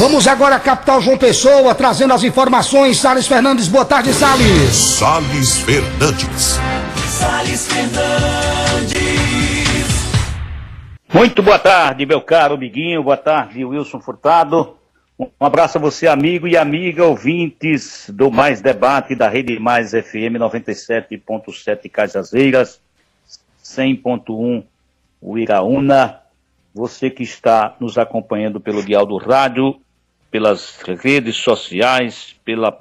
Vamos agora à capital João Pessoa, trazendo as informações. Salles Fernandes, boa tarde, Salles. Salles Fernandes. Salles Fernandes. Muito boa tarde, meu caro amiguinho. Boa tarde, Wilson Furtado. Um abraço a você, amigo e amiga, ouvintes do Mais Debate da Rede Mais FM 97.7 Cajazeiras, 100.1 Uiraúna. Você que está nos acompanhando pelo Dial do Rádio, pelas redes sociais, pelas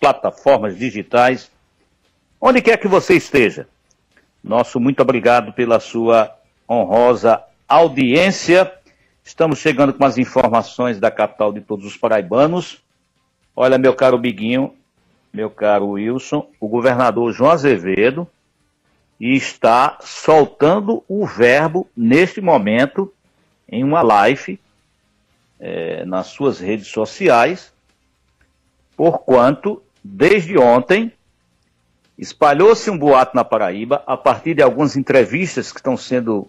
plataformas digitais, onde quer que você esteja. Nosso muito obrigado pela sua honrosa audiência. Estamos chegando com as informações da capital de todos os paraibanos. Olha, meu caro Biguinho, meu caro Wilson, o governador João Azevedo está soltando o verbo neste momento em uma live é, nas suas redes sociais, porquanto, desde ontem, espalhou-se um boato na Paraíba, a partir de algumas entrevistas que estão sendo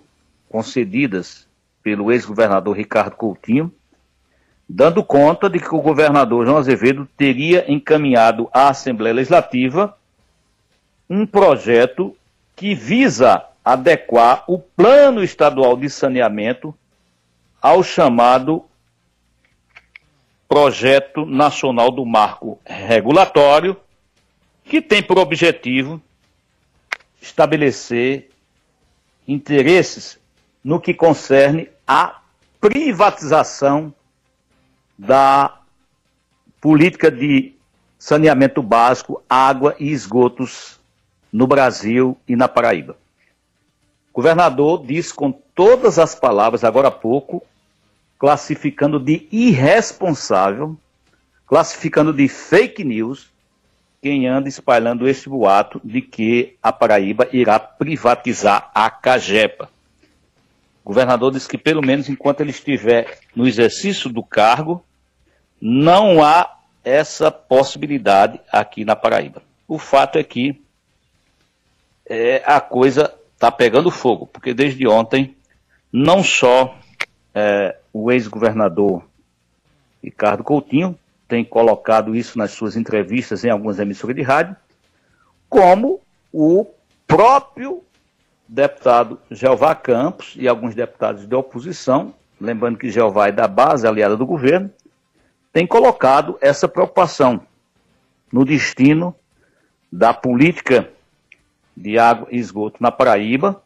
concedidas pelo ex-governador Ricardo Coutinho, dando conta de que o governador João Azevedo teria encaminhado à Assembleia Legislativa um projeto que visa adequar o Plano Estadual de Saneamento ao chamado Projeto Nacional do Marco Regulatório, que tem por objetivo estabelecer interesses no que concerne à privatização da política de saneamento básico, água e esgotos no Brasil e na Paraíba. O governador disse com todas as palavras, agora há pouco, classificando de irresponsável, classificando de fake news, quem anda espalhando esse boato de que a Paraíba irá privatizar a Cagepa. O governador disse que, pelo menos enquanto ele estiver no exercício do cargo, não há essa possibilidade aqui na Paraíba. O fato é que é, a coisa está pegando fogo, porque desde ontem, não só é, o ex-governador Ricardo Coutinho tem colocado isso nas suas entrevistas em algumas emissoras de rádio, como o próprio deputado Jeová Campos e alguns deputados de oposição, lembrando que Jeová é da base aliada do governo, tem colocado essa preocupação no destino da política de água e esgoto na Paraíba.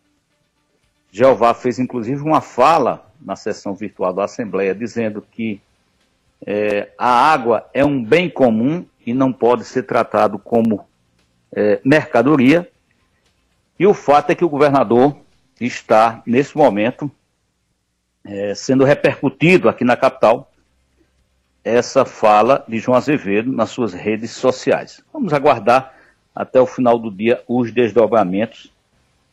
Jeová fez inclusive uma fala na sessão virtual da Assembleia dizendo que é, a água é um bem comum e não pode ser tratado como é, mercadoria. E o fato é que o governador está, nesse momento, é, sendo repercutido aqui na capital essa fala de João Azevedo nas suas redes sociais. Vamos aguardar até o final do dia os desdobramentos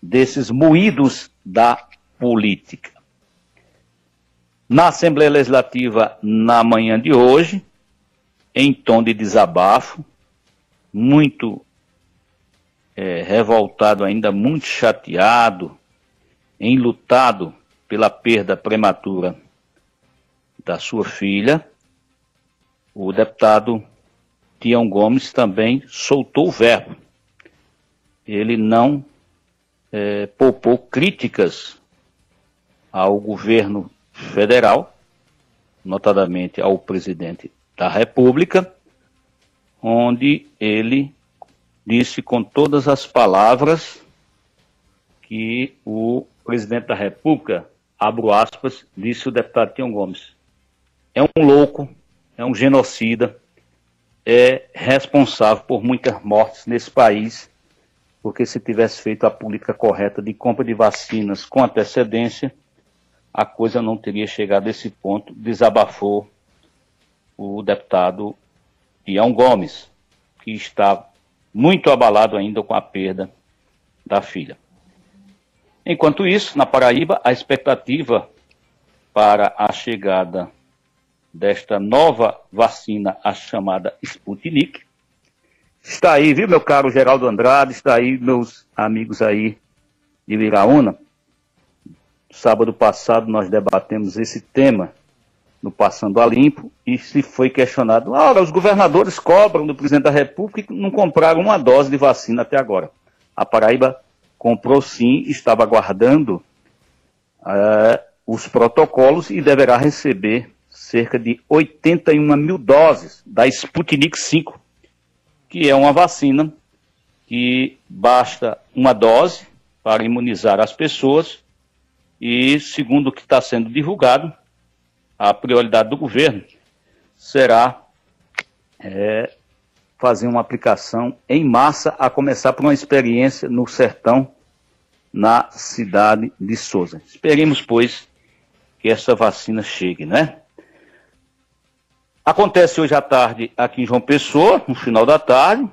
desses moídos da política. Na Assembleia Legislativa, na manhã de hoje, em tom de desabafo, muito é, revoltado ainda, muito chateado, enlutado pela perda prematura da sua filha, o deputado Tião Gomes também soltou o verbo. Ele não é, poupou críticas ao governo federal, notadamente ao presidente da República, onde ele disse com todas as palavras que o presidente da República, abro aspas, disse o deputado Tião Gomes, é um louco, é um genocida, é responsável por muitas mortes nesse país, porque se tivesse feito a política correta de compra de vacinas com antecedência, a coisa não teria chegado a esse ponto, desabafou o deputado Ião Gomes, que está muito abalado ainda com a perda da filha. Enquanto isso, na Paraíba, a expectativa para a chegada desta nova vacina, a chamada Sputnik, está aí, viu, meu caro Geraldo Andrade, está aí, meus amigos aí de Viraúna, Sábado passado nós debatemos esse tema no Passando a Limpo e se foi questionado, ora, os governadores cobram do presidente da República e não compraram uma dose de vacina até agora. A Paraíba comprou sim, estava aguardando uh, os protocolos e deverá receber cerca de 81 mil doses da Sputnik 5, que é uma vacina que basta uma dose para imunizar as pessoas e, segundo o que está sendo divulgado, a prioridade do governo será é, fazer uma aplicação em massa, a começar por uma experiência no sertão, na cidade de Souza. Esperemos, pois, que essa vacina chegue, né? Acontece hoje à tarde aqui em João Pessoa, no final da tarde,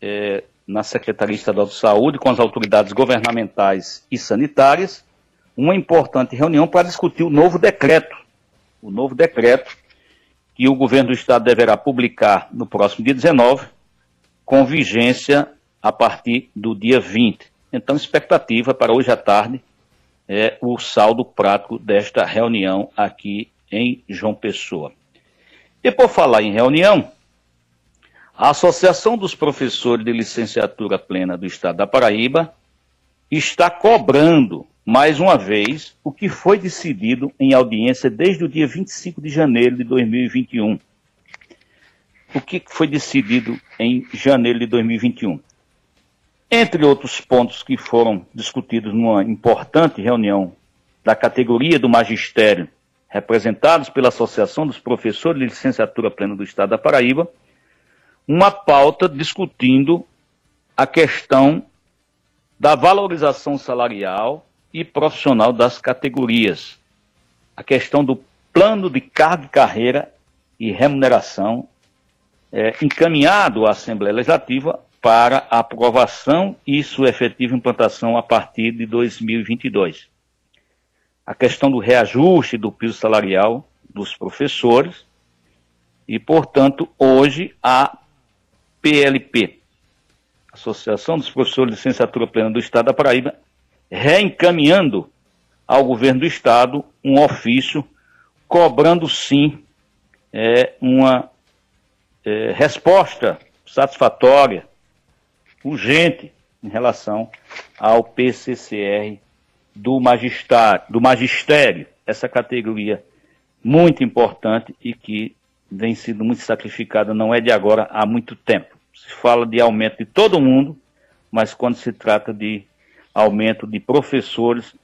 é, na Secretaria Estadual de Saúde, com as autoridades governamentais e sanitárias, uma importante reunião para discutir o novo decreto o novo decreto que o governo do estado deverá publicar no próximo dia 19, com vigência a partir do dia 20. Então, expectativa para hoje à tarde é o saldo prático desta reunião aqui em João Pessoa. E por falar em reunião, a Associação dos Professores de Licenciatura Plena do Estado da Paraíba está cobrando mais uma vez, o que foi decidido em audiência desde o dia 25 de janeiro de 2021. O que foi decidido em janeiro de 2021? Entre outros pontos que foram discutidos numa importante reunião da categoria do magistério, representados pela Associação dos Professores de Licenciatura Plena do Estado da Paraíba, uma pauta discutindo a questão da valorização salarial e profissional das categorias. A questão do plano de cargo e carreira e remuneração é, encaminhado à Assembleia Legislativa para aprovação e sua efetiva implantação a partir de 2022. A questão do reajuste do piso salarial dos professores e, portanto, hoje a PLP, Associação dos Professores de Licenciatura Plena do Estado da Paraíba, reencaminhando ao governo do estado um ofício cobrando sim é, uma é, resposta satisfatória, urgente em relação ao PCCR do magistério, do magistério, essa categoria muito importante e que vem sendo muito sacrificada, não é de agora, há muito tempo. Se fala de aumento de todo mundo, mas quando se trata de aumento de professores,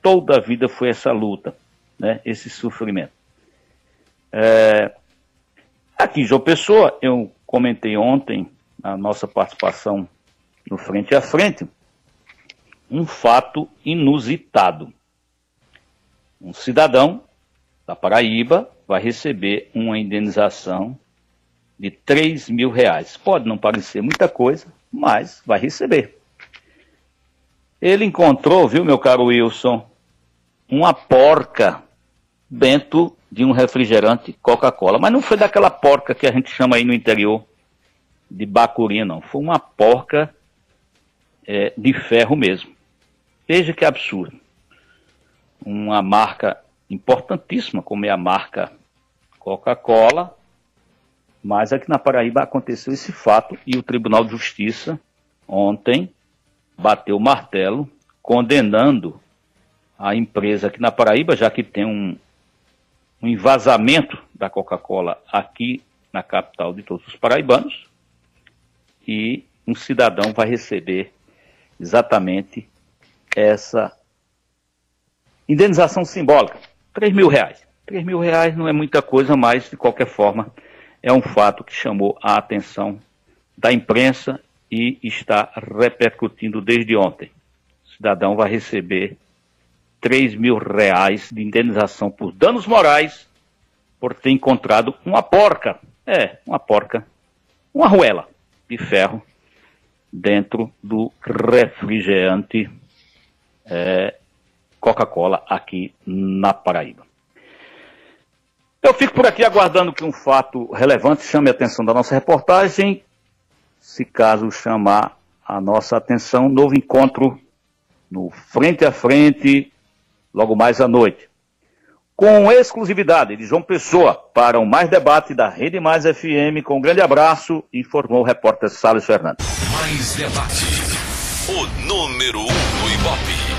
toda a vida foi essa luta, né, esse sofrimento. É, aqui, João Pessoa, eu comentei ontem, na nossa participação no Frente a Frente, um fato inusitado. Um cidadão da Paraíba vai receber uma indenização de 3 mil reais. Pode não parecer muita coisa, mas vai receber. Ele encontrou, viu, meu caro Wilson, uma porca dentro de um refrigerante Coca-Cola. Mas não foi daquela porca que a gente chama aí no interior de bacuri, não. Foi uma porca é, de ferro mesmo. Veja que absurdo. Uma marca importantíssima, como é a marca Coca-Cola, mas aqui na Paraíba aconteceu esse fato e o Tribunal de Justiça ontem bateu o martelo, condenando a empresa aqui na Paraíba, já que tem um, um envasamento da Coca-Cola aqui na capital de todos os paraibanos, e um cidadão vai receber exatamente essa indenização simbólica, 3 mil reais. 3 mil reais não é muita coisa, mas de qualquer forma é um fato que chamou a atenção da imprensa e está repercutindo desde ontem. O cidadão vai receber 3 mil reais de indenização por danos morais por ter encontrado uma porca, é, uma porca, uma arruela de ferro dentro do refrigerante é, Coca-Cola aqui na Paraíba. Eu fico por aqui aguardando que um fato relevante chame a atenção da nossa reportagem se caso chamar a nossa atenção, novo encontro no Frente a Frente, logo mais à noite. com exclusividade de João Pessoa para o Mais Debate da Rede Mais FM. Com um grande abraço, informou o repórter Salles Fernandes. Mais Debate. O número um no Ibope.